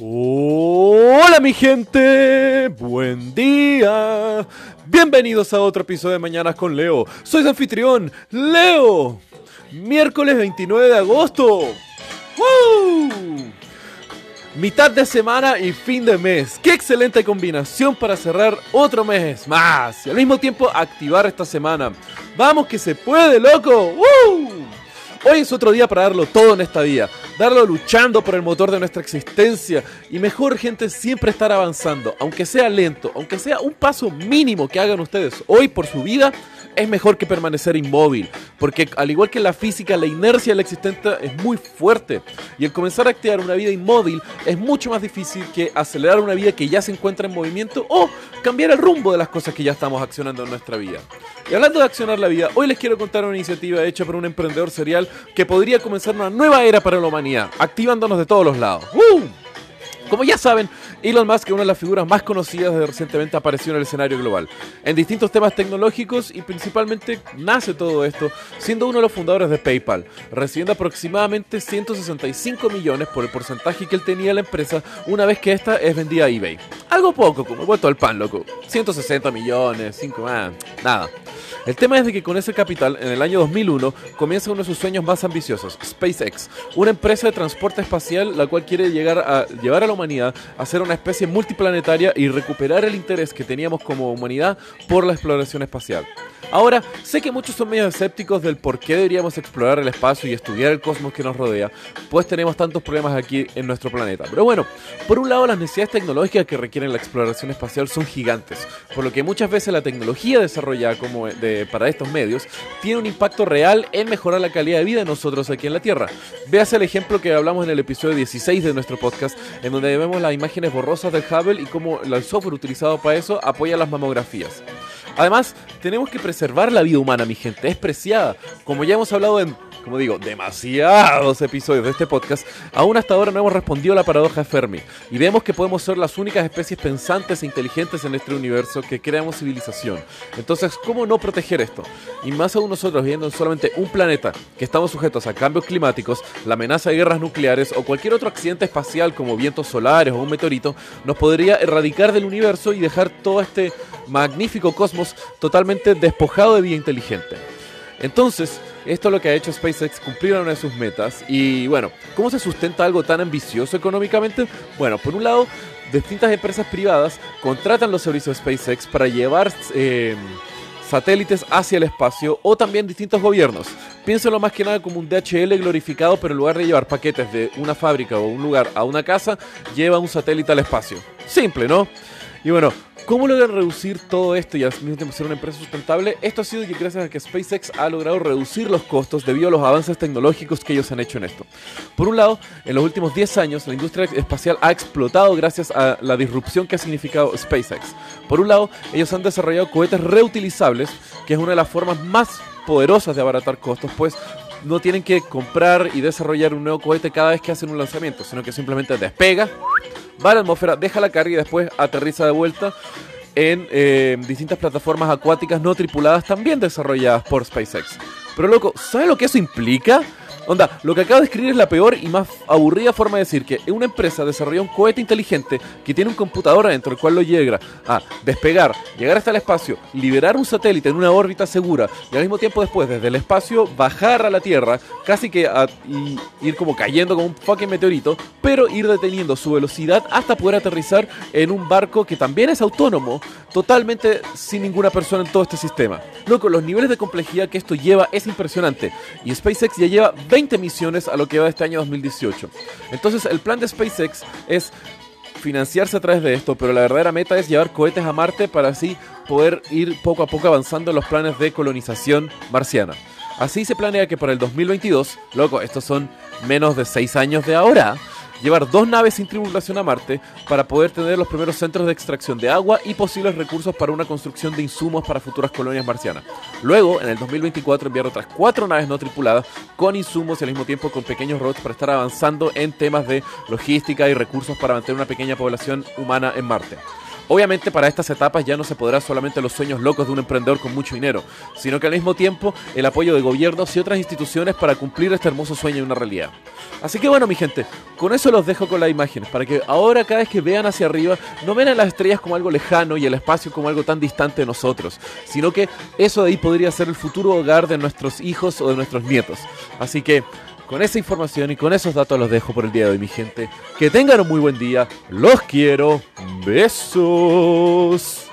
Hola mi gente, buen día. Bienvenidos a otro episodio de Mañanas con Leo. Soy su anfitrión, Leo. Miércoles 29 de agosto. Mitad de semana y fin de mes. Qué excelente combinación para cerrar otro mes más y al mismo tiempo activar esta semana. Vamos que se puede, loco. Hoy es otro día para darlo todo en esta vida, darlo luchando por el motor de nuestra existencia. Y mejor gente siempre estar avanzando, aunque sea lento, aunque sea un paso mínimo que hagan ustedes. Hoy por su vida, es mejor que permanecer inmóvil, porque al igual que la física, la inercia de la existente es muy fuerte y el comenzar a activar una vida inmóvil es mucho más difícil que acelerar una vida que ya se encuentra en movimiento o cambiar el rumbo de las cosas que ya estamos accionando en nuestra vida. Y hablando de accionar la vida, hoy les quiero contar una iniciativa hecha por un emprendedor serial que podría comenzar una nueva era para la humanidad, activándonos de todos los lados. ¡Woo! Como ya saben, Elon Musk es una de las figuras más conocidas de recientemente apareció en el escenario global. En distintos temas tecnológicos y principalmente nace todo esto siendo uno de los fundadores de PayPal, recibiendo aproximadamente 165 millones por el porcentaje que él tenía en la empresa una vez que esta es vendida a eBay. Algo poco, como vuelto al pan, loco. 160 millones, 5 más, nada. El tema es de que con ese capital, en el año 2001, comienza uno de sus sueños más ambiciosos, SpaceX, una empresa de transporte espacial la cual quiere llegar a llevar a la humanidad a ser una especie multiplanetaria y recuperar el interés que teníamos como humanidad por la exploración espacial. Ahora, sé que muchos son medio escépticos del por qué deberíamos explorar el espacio y estudiar el cosmos que nos rodea, pues tenemos tantos problemas aquí en nuestro planeta. Pero bueno, por un lado las necesidades tecnológicas que requieren la exploración espacial son gigantes, por lo que muchas veces la tecnología desarrollada como de, para estos medios tiene un impacto real en mejorar la calidad de vida de nosotros aquí en la Tierra. Véase el ejemplo que hablamos en el episodio 16 de nuestro podcast, en donde vemos las imágenes borrosas del Hubble y cómo el software utilizado para eso apoya las mamografías. Además, tenemos que preservar la vida humana, mi gente, es preciada. Como ya hemos hablado en, como digo, demasiados episodios de este podcast, aún hasta ahora no hemos respondido a la paradoja de Fermi. Y vemos que podemos ser las únicas especies pensantes e inteligentes en este universo que creamos civilización. Entonces, ¿cómo no proteger esto? Y más aún nosotros viviendo en solamente un planeta, que estamos sujetos a cambios climáticos, la amenaza de guerras nucleares o cualquier otro accidente espacial como vientos solares o un meteorito, nos podría erradicar del universo y dejar todo este magnífico cosmos totalmente despojado de vida inteligente. Entonces, esto es lo que ha hecho SpaceX cumplir una de sus metas. Y bueno, ¿cómo se sustenta algo tan ambicioso económicamente? Bueno, por un lado, distintas empresas privadas contratan los servicios de SpaceX para llevar eh, satélites hacia el espacio o también distintos gobiernos. Piénselo más que nada como un DHL glorificado, pero en lugar de llevar paquetes de una fábrica o un lugar a una casa, lleva un satélite al espacio. Simple, ¿no? Y bueno, ¿Cómo logran reducir todo esto y al mismo tiempo ser una empresa sustentable? Esto ha sido gracias a que SpaceX ha logrado reducir los costos debido a los avances tecnológicos que ellos han hecho en esto. Por un lado, en los últimos 10 años, la industria espacial ha explotado gracias a la disrupción que ha significado SpaceX. Por un lado, ellos han desarrollado cohetes reutilizables, que es una de las formas más poderosas de abaratar costos, pues no tienen que comprar y desarrollar un nuevo cohete cada vez que hacen un lanzamiento, sino que simplemente despega, va a la atmósfera, deja la carga y después aterriza de vuelta en eh, distintas plataformas acuáticas no tripuladas también desarrolladas por SpaceX. Pero loco, ¿sabes lo que eso implica? Onda, lo que acabo de escribir es la peor y más aburrida forma de decir que una empresa desarrolla un cohete inteligente que tiene un computador adentro, el cual lo llega a despegar, llegar hasta el espacio, liberar un satélite en una órbita segura y al mismo tiempo después desde el espacio bajar a la Tierra, casi que a, ir como cayendo como un fucking meteorito, pero ir deteniendo su velocidad hasta poder aterrizar en un barco que también es autónomo, totalmente sin ninguna persona en todo este sistema. Loco, los niveles de complejidad que esto lleva es impresionante y SpaceX ya lleva 20 misiones a lo que va este año 2018. Entonces el plan de SpaceX es financiarse a través de esto, pero la verdadera meta es llevar cohetes a Marte para así poder ir poco a poco avanzando en los planes de colonización marciana. Así se planea que para el 2022, loco, estos son menos de 6 años de ahora, llevar dos naves sin tripulación a Marte para poder tener los primeros centros de extracción de agua y posibles recursos para una construcción de insumos para futuras colonias marcianas. Luego, en el 2024, enviar otras cuatro naves no tripuladas con insumos y al mismo tiempo con pequeños robots para estar avanzando en temas de logística y recursos para mantener una pequeña población humana en Marte. Obviamente para estas etapas ya no se podrá solamente los sueños locos de un emprendedor con mucho dinero, sino que al mismo tiempo el apoyo de gobiernos y otras instituciones para cumplir este hermoso sueño en una realidad. Así que bueno mi gente, con eso los dejo con las imágenes, para que ahora cada vez que vean hacia arriba no vean las estrellas como algo lejano y el espacio como algo tan distante de nosotros, sino que eso de ahí podría ser el futuro hogar de nuestros hijos o de nuestros nietos. Así que con esa información y con esos datos los dejo por el día de hoy, mi gente. Que tengan un muy buen día. Los quiero. Besos.